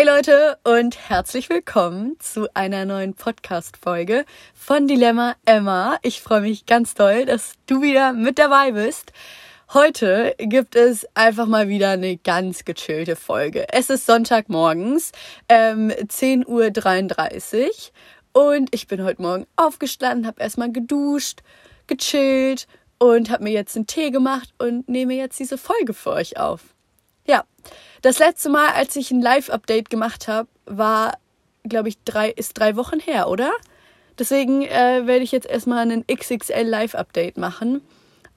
Hey Leute und herzlich willkommen zu einer neuen Podcast-Folge von Dilemma Emma. Ich freue mich ganz doll, dass du wieder mit dabei bist. Heute gibt es einfach mal wieder eine ganz gechillte Folge. Es ist Sonntagmorgens, ähm, 10.33 Uhr und ich bin heute Morgen aufgestanden, habe erstmal geduscht, gechillt und habe mir jetzt einen Tee gemacht und nehme jetzt diese Folge für euch auf. Ja, das letzte Mal, als ich ein Live-Update gemacht habe, war, glaube ich, drei, ist drei Wochen her, oder? Deswegen äh, werde ich jetzt erstmal einen XXL Live-Update machen.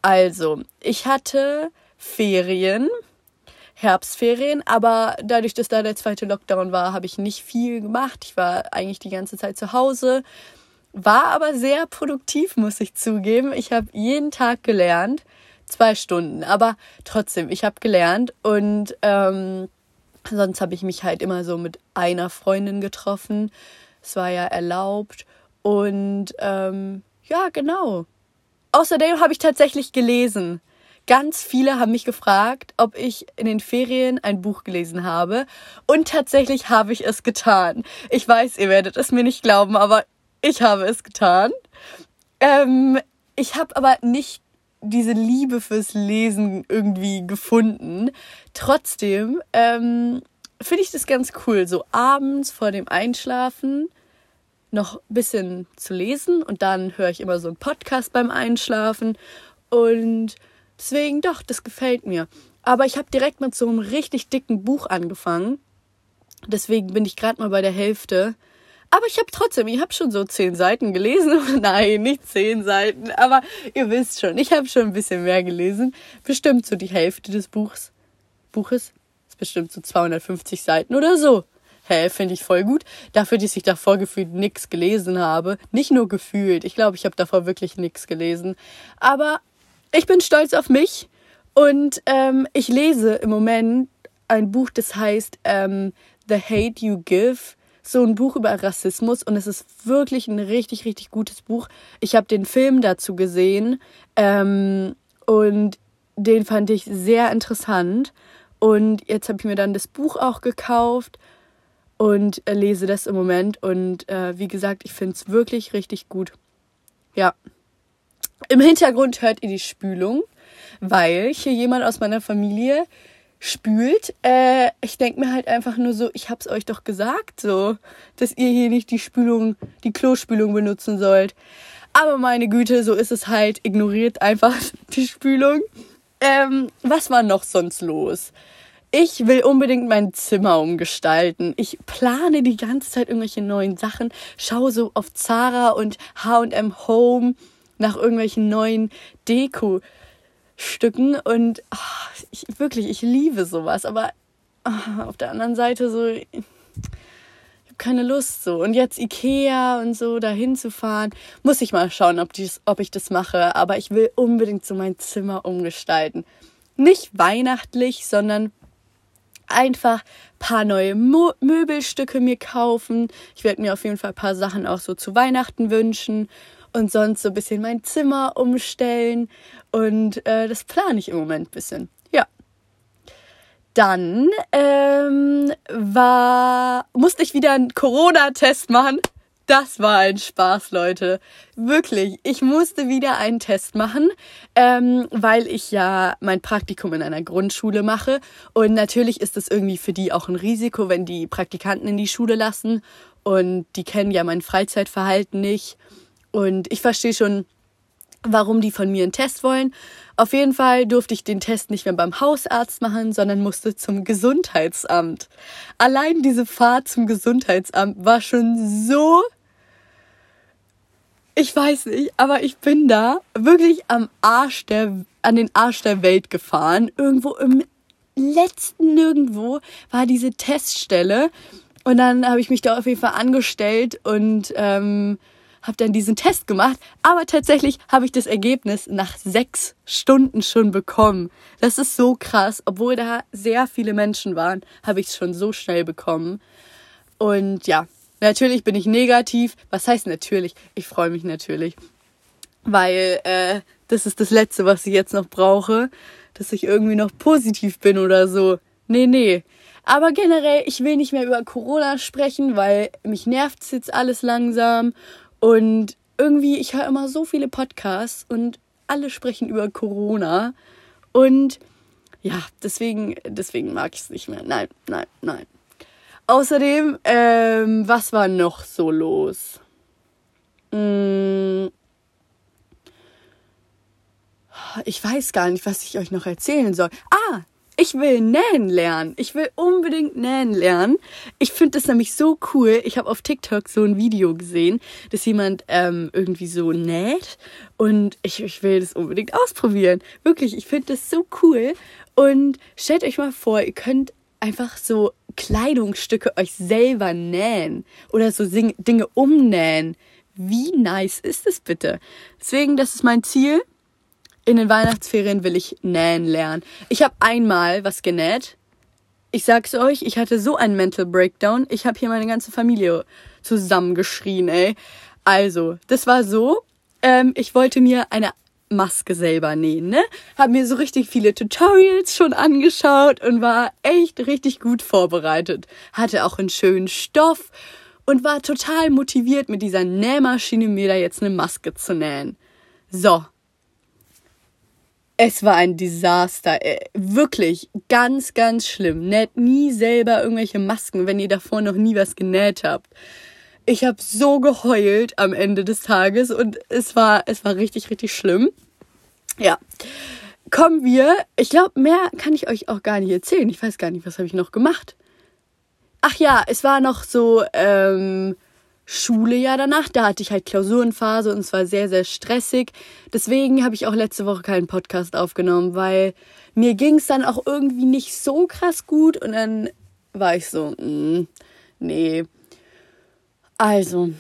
Also, ich hatte Ferien, Herbstferien, aber dadurch, dass da der zweite Lockdown war, habe ich nicht viel gemacht. Ich war eigentlich die ganze Zeit zu Hause, war aber sehr produktiv, muss ich zugeben. Ich habe jeden Tag gelernt zwei Stunden. Aber trotzdem, ich habe gelernt und ähm, sonst habe ich mich halt immer so mit einer Freundin getroffen. Es war ja erlaubt. Und ähm, ja, genau. Außerdem habe ich tatsächlich gelesen. Ganz viele haben mich gefragt, ob ich in den Ferien ein Buch gelesen habe. Und tatsächlich habe ich es getan. Ich weiß, ihr werdet es mir nicht glauben, aber ich habe es getan. Ähm, ich habe aber nicht diese Liebe fürs Lesen irgendwie gefunden. Trotzdem ähm, finde ich das ganz cool, so abends vor dem Einschlafen noch ein bisschen zu lesen und dann höre ich immer so einen Podcast beim Einschlafen und deswegen doch, das gefällt mir. Aber ich habe direkt mit so einem richtig dicken Buch angefangen. Deswegen bin ich gerade mal bei der Hälfte. Aber ich habe trotzdem, ich habe schon so zehn Seiten gelesen. Nein, nicht zehn Seiten, aber ihr wisst schon, ich habe schon ein bisschen mehr gelesen. Bestimmt so die Hälfte des Buchs. Buches. Ist bestimmt so 250 Seiten oder so. Hä, finde ich voll gut. Dafür, dass ich davor gefühlt nichts gelesen habe. Nicht nur gefühlt. Ich glaube, ich habe davor wirklich nichts gelesen. Aber ich bin stolz auf mich. Und ähm, ich lese im Moment ein Buch, das heißt ähm, The Hate You Give so ein Buch über Rassismus und es ist wirklich ein richtig, richtig gutes Buch. Ich habe den Film dazu gesehen ähm, und den fand ich sehr interessant. Und jetzt habe ich mir dann das Buch auch gekauft und äh, lese das im Moment. Und äh, wie gesagt, ich finde es wirklich richtig gut. Ja. Im Hintergrund hört ihr die Spülung, weil hier jemand aus meiner Familie spült. Äh, ich denke mir halt einfach nur so, ich hab's euch doch gesagt, so, dass ihr hier nicht die Spülung, die Klospülung benutzen sollt. Aber meine Güte, so ist es halt. Ignoriert einfach die Spülung. Ähm, was war noch sonst los? Ich will unbedingt mein Zimmer umgestalten. Ich plane die ganze Zeit irgendwelche neuen Sachen, schaue so auf Zara und H&M Home nach irgendwelchen neuen Deko Stücken und oh, ich, wirklich, ich liebe sowas, aber oh, auf der anderen Seite so, ich habe keine Lust so. Und jetzt Ikea und so dahin zu fahren, muss ich mal schauen, ob, dies, ob ich das mache, aber ich will unbedingt so mein Zimmer umgestalten. Nicht weihnachtlich, sondern einfach paar neue Mo Möbelstücke mir kaufen. Ich werde mir auf jeden Fall ein paar Sachen auch so zu Weihnachten wünschen und sonst so ein bisschen mein Zimmer umstellen. Und äh, das plane ich im Moment ein bisschen. Ja. Dann ähm, war, musste ich wieder einen Corona-Test machen. Das war ein Spaß, Leute. Wirklich. Ich musste wieder einen Test machen, ähm, weil ich ja mein Praktikum in einer Grundschule mache. Und natürlich ist es irgendwie für die auch ein Risiko, wenn die Praktikanten in die Schule lassen. Und die kennen ja mein Freizeitverhalten nicht. Und ich verstehe schon, warum die von mir einen Test wollen. Auf jeden Fall durfte ich den Test nicht mehr beim Hausarzt machen, sondern musste zum Gesundheitsamt. Allein diese Fahrt zum Gesundheitsamt war schon so. Ich weiß nicht, aber ich bin da wirklich am Arsch der, an den Arsch der Welt gefahren. Irgendwo im letzten Nirgendwo war diese Teststelle. Und dann habe ich mich da auf jeden Fall angestellt und ähm, habe dann diesen Test gemacht, aber tatsächlich habe ich das Ergebnis nach sechs Stunden schon bekommen. Das ist so krass, obwohl da sehr viele Menschen waren, habe ich es schon so schnell bekommen. Und ja, natürlich bin ich negativ. Was heißt natürlich? Ich freue mich natürlich, weil äh, das ist das Letzte, was ich jetzt noch brauche, dass ich irgendwie noch positiv bin oder so. Nee, nee. Aber generell, ich will nicht mehr über Corona sprechen, weil mich nervt es jetzt alles langsam. Und irgendwie, ich höre immer so viele Podcasts und alle sprechen über Corona. Und ja, deswegen, deswegen mag ich es nicht mehr. Nein, nein, nein. Außerdem, ähm, was war noch so los? Hm, ich weiß gar nicht, was ich euch noch erzählen soll. Ah, ich will nähen lernen. Ich will unbedingt nähen lernen. Ich finde das nämlich so cool. Ich habe auf TikTok so ein Video gesehen, dass jemand ähm, irgendwie so näht und ich, ich will das unbedingt ausprobieren. Wirklich, ich finde das so cool. Und stellt euch mal vor, ihr könnt einfach so Kleidungsstücke euch selber nähen oder so Dinge umnähen. Wie nice ist es bitte? Deswegen, das ist mein Ziel in den Weihnachtsferien will ich nähen lernen. Ich habe einmal was genäht. Ich sag's euch, ich hatte so einen Mental Breakdown. Ich habe hier meine ganze Familie zusammengeschrien, ey. Also, das war so. Ähm, ich wollte mir eine Maske selber nähen, ne? Hab mir so richtig viele Tutorials schon angeschaut und war echt richtig gut vorbereitet. Hatte auch einen schönen Stoff und war total motiviert, mit dieser Nähmaschine mir da jetzt eine Maske zu nähen. So, es war ein Desaster. Äh, wirklich ganz, ganz schlimm. Näht nie selber irgendwelche Masken, wenn ihr davor noch nie was genäht habt. Ich habe so geheult am Ende des Tages und es war, es war richtig, richtig schlimm. Ja. Kommen wir. Ich glaube, mehr kann ich euch auch gar nicht erzählen. Ich weiß gar nicht, was habe ich noch gemacht. Ach ja, es war noch so, ähm, Schule ja danach. Da hatte ich halt Klausurenphase und es war sehr, sehr stressig. Deswegen habe ich auch letzte Woche keinen Podcast aufgenommen, weil mir ging es dann auch irgendwie nicht so krass gut und dann war ich so, mm, nee. Also,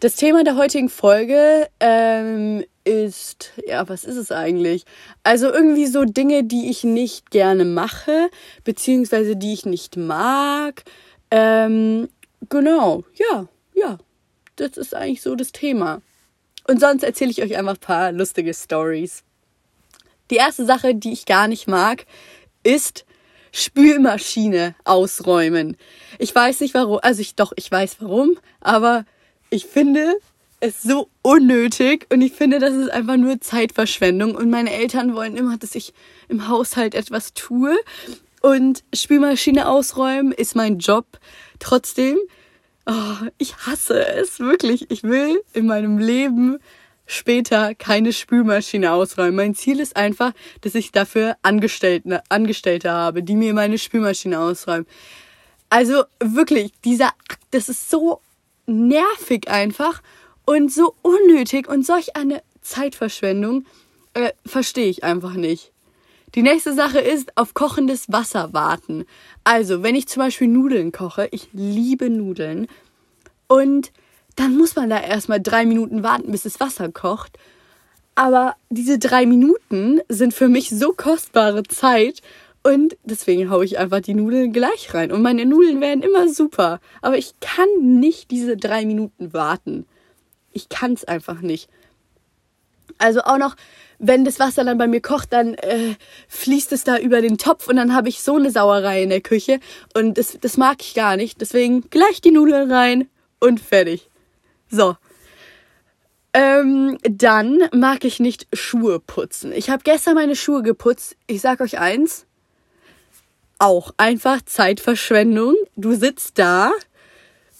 das Thema der heutigen Folge ähm, ist, ja, was ist es eigentlich? Also irgendwie so Dinge, die ich nicht gerne mache, beziehungsweise die ich nicht mag. Ähm, genau, ja, das ist eigentlich so das Thema. Und sonst erzähle ich euch einfach ein paar lustige Stories. Die erste Sache, die ich gar nicht mag, ist Spülmaschine ausräumen. Ich weiß nicht warum, also ich doch, ich weiß warum, aber ich finde es so unnötig und ich finde, das ist einfach nur Zeitverschwendung und meine Eltern wollen immer, dass ich im Haushalt etwas tue und Spülmaschine ausräumen ist mein Job. Trotzdem Oh, ich hasse es wirklich. Ich will in meinem Leben später keine Spülmaschine ausräumen. Mein Ziel ist einfach, dass ich dafür Angestellte, Angestellte habe, die mir meine Spülmaschine ausräumen. Also wirklich, dieser Akt, das ist so nervig einfach und so unnötig und solch eine Zeitverschwendung äh, verstehe ich einfach nicht. Die nächste Sache ist auf kochendes Wasser warten. Also, wenn ich zum Beispiel Nudeln koche, ich liebe Nudeln, und dann muss man da erstmal drei Minuten warten, bis das Wasser kocht. Aber diese drei Minuten sind für mich so kostbare Zeit und deswegen haue ich einfach die Nudeln gleich rein. Und meine Nudeln werden immer super. Aber ich kann nicht diese drei Minuten warten. Ich kann es einfach nicht. Also auch noch, wenn das Wasser dann bei mir kocht, dann äh, fließt es da über den Topf und dann habe ich so eine Sauerei in der Küche und das, das mag ich gar nicht. Deswegen gleich die Nudeln rein und fertig. So. Ähm, dann mag ich nicht Schuhe putzen. Ich habe gestern meine Schuhe geputzt. Ich sag euch eins. Auch einfach Zeitverschwendung. Du sitzt da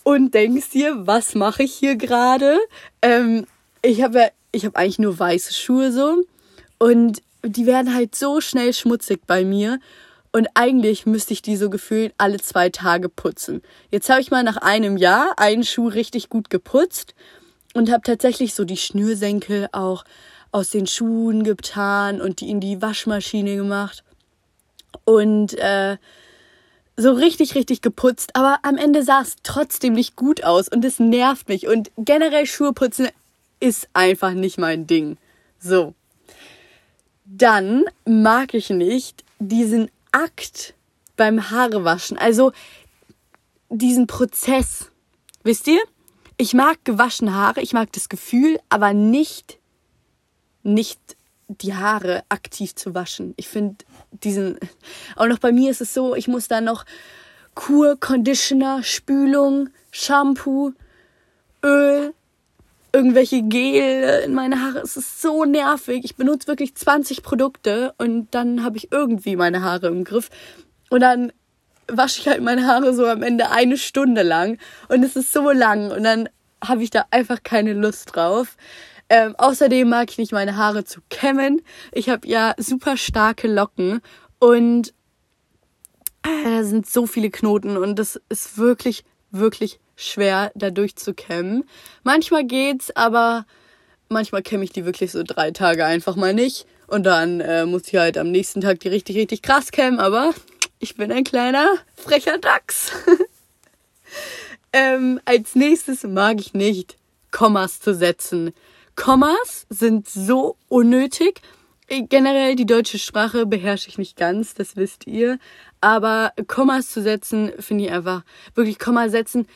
und denkst dir, was mache ich hier gerade? Ähm, ich habe ja ich habe eigentlich nur weiße Schuhe so und die werden halt so schnell schmutzig bei mir und eigentlich müsste ich die so gefühlt alle zwei Tage putzen. Jetzt habe ich mal nach einem Jahr einen Schuh richtig gut geputzt und habe tatsächlich so die Schnürsenkel auch aus den Schuhen getan und die in die Waschmaschine gemacht und äh, so richtig, richtig geputzt, aber am Ende sah es trotzdem nicht gut aus und es nervt mich. Und generell Schuhe putzen ist einfach nicht mein Ding. So. Dann mag ich nicht diesen Akt beim Haarewaschen, also diesen Prozess. Wisst ihr? Ich mag gewaschene Haare, ich mag das Gefühl, aber nicht nicht die Haare aktiv zu waschen. Ich finde diesen, auch noch bei mir ist es so, ich muss dann noch Kur, Conditioner, Spülung, Shampoo, Öl, irgendwelche Gel in meine Haare. Es ist so nervig. Ich benutze wirklich 20 Produkte und dann habe ich irgendwie meine Haare im Griff. Und dann wasche ich halt meine Haare so am Ende eine Stunde lang. Und es ist so lang. Und dann habe ich da einfach keine Lust drauf. Ähm, außerdem mag ich nicht meine Haare zu kämmen. Ich habe ja super starke Locken und äh, da sind so viele Knoten und das ist wirklich, wirklich schwer, da durchzukämmen. Manchmal geht's, aber manchmal kämme ich die wirklich so drei Tage einfach mal nicht. Und dann äh, muss ich halt am nächsten Tag die richtig, richtig krass kämmen, aber ich bin ein kleiner, frecher Dachs. ähm, als nächstes mag ich nicht, Kommas zu setzen. Kommas sind so unnötig. Generell die deutsche Sprache beherrsche ich nicht ganz, das wisst ihr. Aber Kommas zu setzen, finde ich einfach, wirklich Komma setzen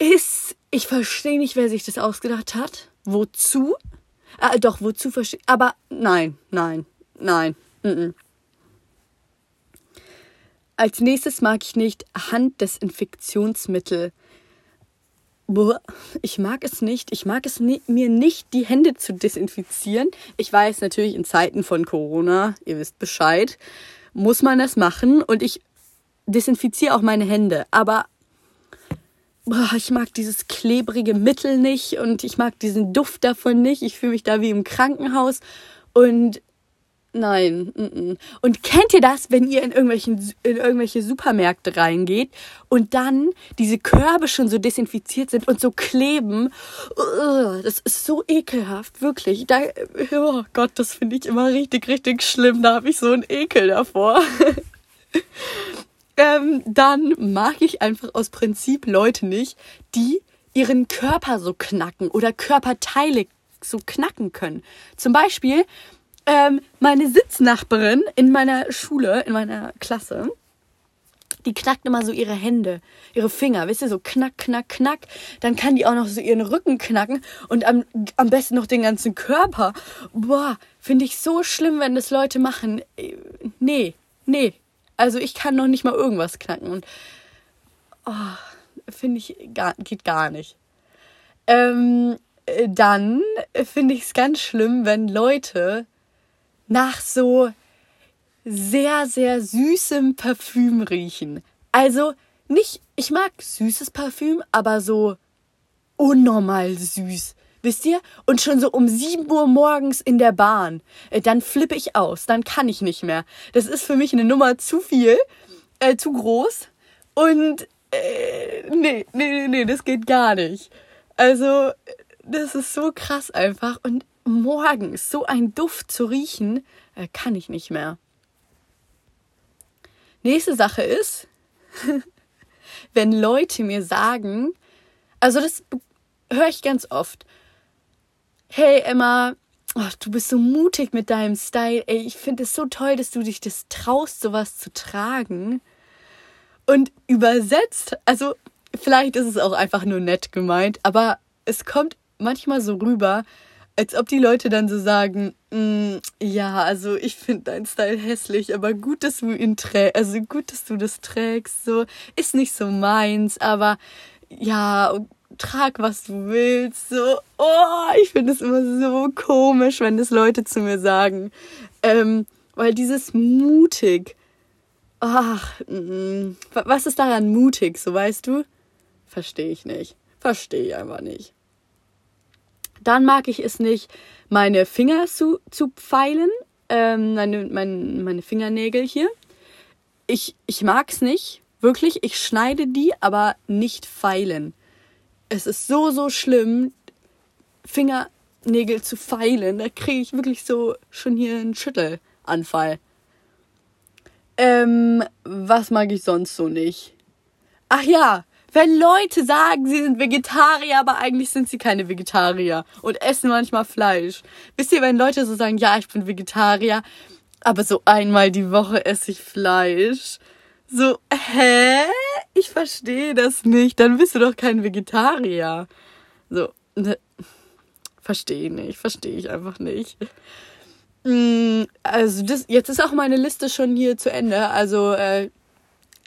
ist, ich verstehe nicht, wer sich das ausgedacht hat. Wozu? Äh, doch, wozu verstehe Aber nein, nein, nein. Mm -mm. Als nächstes mag ich nicht Handdesinfektionsmittel. Ich mag es nicht. Ich mag es ni mir nicht, die Hände zu desinfizieren. Ich weiß natürlich in Zeiten von Corona, ihr wisst Bescheid, muss man das machen und ich desinfiziere auch meine Hände. Aber boah, ich mag dieses klebrige Mittel nicht und ich mag diesen Duft davon nicht. Ich fühle mich da wie im Krankenhaus und nein. N -n. Und kennt ihr das, wenn ihr in irgendwelchen in irgendwelche Supermärkte reingeht und dann diese Körbe schon so desinfiziert sind und so kleben? Das ist so ekelhaft, wirklich. Da, oh Gott, das finde ich immer richtig, richtig schlimm. Da habe ich so einen Ekel davor. ähm, dann mag ich einfach aus Prinzip Leute nicht, die ihren Körper so knacken oder Körperteile so knacken können. Zum Beispiel ähm, meine Sitznachbarin in meiner Schule, in meiner Klasse, die knackt immer so ihre Hände, ihre Finger, wisst ihr, so knack, knack, knack. Dann kann die auch noch so ihren Rücken knacken und am, am besten noch den ganzen Körper. Boah, finde ich so schlimm, wenn das Leute machen. Äh, nee, nee, also ich kann noch nicht mal irgendwas knacken und oh, finde ich gar, geht gar nicht. Ähm, dann finde ich es ganz schlimm, wenn Leute nach so sehr, sehr süßem Parfüm riechen. Also nicht, ich mag süßes Parfüm, aber so unnormal süß. Wisst ihr? Und schon so um 7 Uhr morgens in der Bahn. Äh, dann flippe ich aus. Dann kann ich nicht mehr. Das ist für mich eine Nummer zu viel, äh, zu groß. Und äh, nee, nee, nee, nee, das geht gar nicht. Also, das ist so krass einfach. Und morgens so ein Duft zu riechen, äh, kann ich nicht mehr. Nächste Sache ist, wenn Leute mir sagen, also das höre ich ganz oft hey Emma, oh, du bist so mutig mit deinem Style. Ey, ich finde es so toll, dass du dich das traust, sowas zu tragen. Und übersetzt, also vielleicht ist es auch einfach nur nett gemeint, aber es kommt manchmal so rüber, als ob die Leute dann so sagen, mm, ja, also ich finde deinen Style hässlich, aber gut, dass du ihn trägst, also gut, dass du das trägst, so ist nicht so meins, aber ja, trag, was du willst. So, oh, ich finde es immer so komisch, wenn das Leute zu mir sagen. Ähm, weil dieses mutig, ach, mm, was ist daran mutig, so weißt du? Verstehe ich nicht. Verstehe ich einfach nicht. Dann mag ich es nicht, meine Finger zu, zu pfeilen, ähm, meine, meine, meine Fingernägel hier. Ich, ich mag es nicht, wirklich. Ich schneide die, aber nicht feilen es ist so, so schlimm, Fingernägel zu feilen. Da kriege ich wirklich so schon hier einen Schüttelanfall. Ähm, was mag ich sonst so nicht? Ach ja, wenn Leute sagen, sie sind Vegetarier, aber eigentlich sind sie keine Vegetarier und essen manchmal Fleisch. Wisst ihr, wenn Leute so sagen, ja, ich bin Vegetarier, aber so einmal die Woche esse ich Fleisch. So, hä? Ich verstehe das nicht. Dann bist du doch kein Vegetarier. So, ne, verstehe nicht, verstehe ich einfach nicht. Mm, also das, jetzt ist auch meine Liste schon hier zu Ende. Also äh,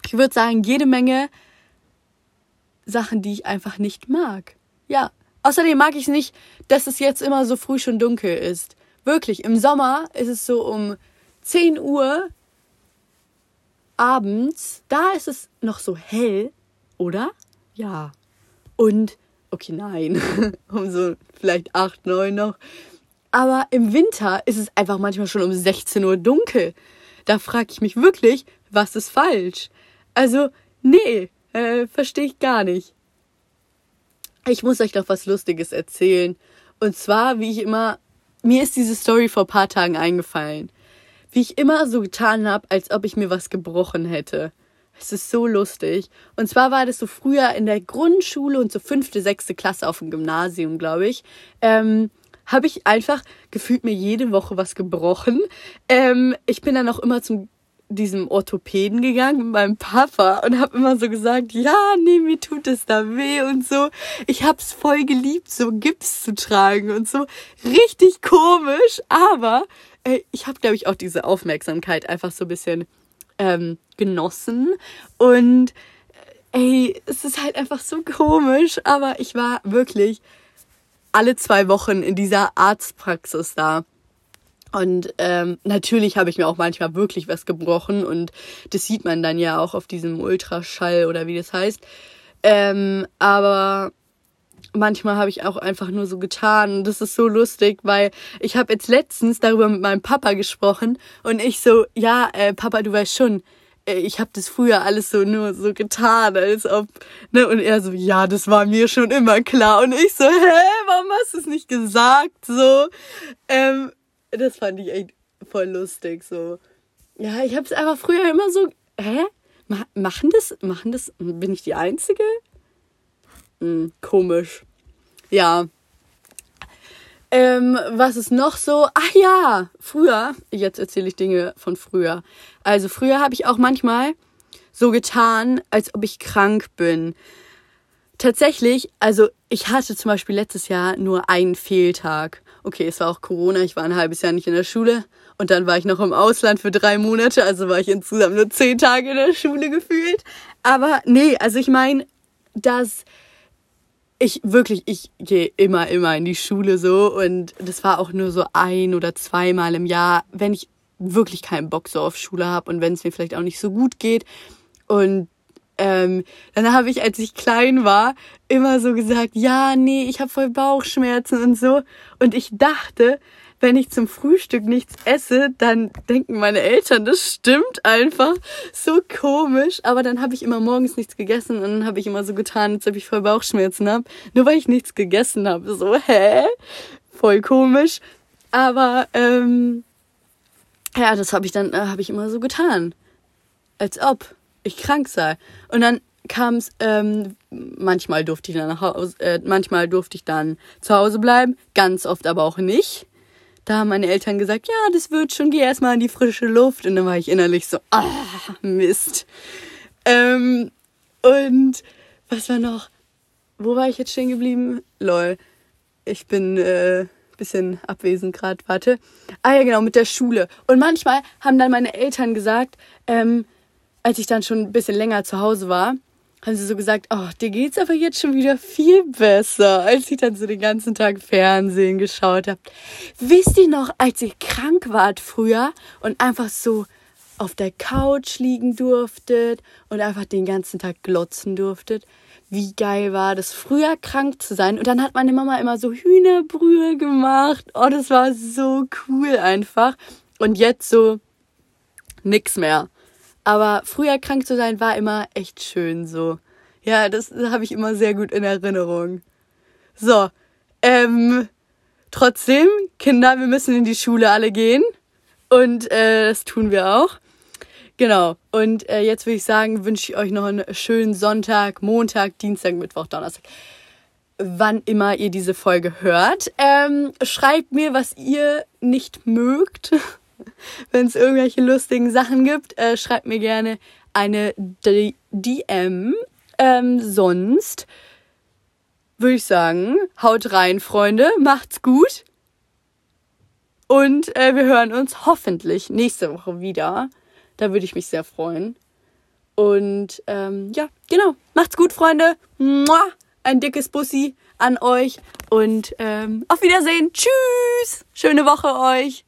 ich würde sagen, jede Menge Sachen, die ich einfach nicht mag. Ja. Außerdem mag ich es nicht, dass es jetzt immer so früh schon dunkel ist. Wirklich, im Sommer ist es so um 10 Uhr abends. Da ist es noch so hell, oder? Ja. Und, okay, nein, um so vielleicht 8, 9 noch. Aber im Winter ist es einfach manchmal schon um 16 Uhr dunkel. Da frage ich mich wirklich, was ist falsch? Also, nee, äh, verstehe ich gar nicht. Ich muss euch noch was Lustiges erzählen. Und zwar, wie ich immer, mir ist diese Story vor paar Tagen eingefallen. Wie ich immer so getan habe, als ob ich mir was gebrochen hätte. Es ist so lustig. Und zwar war das so früher in der Grundschule und so fünfte, sechste Klasse auf dem Gymnasium, glaube ich. Ähm, habe ich einfach gefühlt mir jede Woche was gebrochen. Ähm, ich bin dann auch immer zum diesem Orthopäden gegangen mit meinem Papa und habe immer so gesagt, ja, nee, mir tut es da weh und so. Ich hab's voll geliebt, so Gips zu tragen und so. Richtig komisch, aber ich habe, glaube ich, auch diese Aufmerksamkeit einfach so ein bisschen ähm, genossen und äh, ey, es ist halt einfach so komisch, aber ich war wirklich alle zwei Wochen in dieser Arztpraxis da. Und ähm, natürlich habe ich mir auch manchmal wirklich was gebrochen und das sieht man dann ja auch auf diesem Ultraschall oder wie das heißt. Ähm, aber manchmal habe ich auch einfach nur so getan das ist so lustig, weil ich habe jetzt letztens darüber mit meinem Papa gesprochen und ich so, ja, äh, Papa, du weißt schon, ich habe das früher alles so nur so getan, als ob, ne, und er so, ja, das war mir schon immer klar. Und ich so, hä, warum hast du es nicht gesagt? So, ähm, das fand ich echt voll lustig, so. Ja, ich habe es einfach früher immer so, hä? machen das, machen das, bin ich die Einzige? Hm, komisch. Ja, ähm, was ist noch so? Ach ja, früher, jetzt erzähle ich Dinge von früher. Also früher habe ich auch manchmal so getan, als ob ich krank bin. Tatsächlich, also ich hatte zum Beispiel letztes Jahr nur einen Fehltag. Okay, es war auch Corona, ich war ein halbes Jahr nicht in der Schule und dann war ich noch im Ausland für drei Monate, also war ich insgesamt nur zehn Tage in der Schule gefühlt. Aber nee, also ich meine, dass ich wirklich, ich gehe immer, immer in die Schule so und das war auch nur so ein oder zweimal im Jahr, wenn ich wirklich keinen Bock so auf Schule habe und wenn es mir vielleicht auch nicht so gut geht. Und ähm, dann habe ich, als ich klein war, immer so gesagt, ja, nee, ich habe voll Bauchschmerzen und so. Und ich dachte, wenn ich zum Frühstück nichts esse, dann denken meine Eltern, das stimmt einfach. So komisch. Aber dann habe ich immer morgens nichts gegessen und dann habe ich immer so getan, als ob ich voll Bauchschmerzen habe. Nur weil ich nichts gegessen habe. So, hä? Voll komisch. Aber, ähm, ja, das habe ich dann, äh, habe ich immer so getan. Als ob ich krank sei. Und dann kam es, ähm, manchmal durfte ich dann nach Hause, äh, manchmal durfte ich dann zu Hause bleiben, ganz oft aber auch nicht. Da haben meine Eltern gesagt, ja, das wird schon, geh erstmal in die frische Luft. Und dann war ich innerlich so, ah, Mist. Ähm, und was war noch? Wo war ich jetzt stehen geblieben? Lol. Ich bin äh, bisschen abwesend gerade. Warte. Ah ja, genau, mit der Schule. Und manchmal haben dann meine Eltern gesagt, ähm, als ich dann schon ein bisschen länger zu Hause war, haben sie so gesagt, oh, dir geht's aber jetzt schon wieder viel besser, als ich dann so den ganzen Tag Fernsehen geschaut habe. Wisst ihr noch, als ihr krank wart früher und einfach so auf der Couch liegen durftet und einfach den ganzen Tag glotzen durftet? Wie geil war das, früher krank zu sein. Und dann hat meine Mama immer so Hühnerbrühe gemacht. Oh, das war so cool einfach. Und jetzt so nix mehr. Aber früher krank zu sein war immer echt schön so. Ja, das habe ich immer sehr gut in Erinnerung. So, ähm, trotzdem, Kinder, wir müssen in die Schule alle gehen. Und äh, das tun wir auch. Genau. Und äh, jetzt würde ich sagen, wünsche ich euch noch einen schönen Sonntag, Montag, Dienstag, Mittwoch, Donnerstag. Wann immer ihr diese Folge hört. Ähm, schreibt mir, was ihr nicht mögt. Wenn es irgendwelche lustigen Sachen gibt, äh, schreibt mir gerne eine D DM. Ähm, sonst würde ich sagen, haut rein, Freunde, macht's gut Und äh, wir hören uns hoffentlich nächste Woche wieder. Da würde ich mich sehr freuen. Und ähm, ja, genau. Macht's gut, Freunde. Mua! Ein dickes Bussi an euch. Und ähm, auf Wiedersehen. Tschüss. Schöne Woche euch.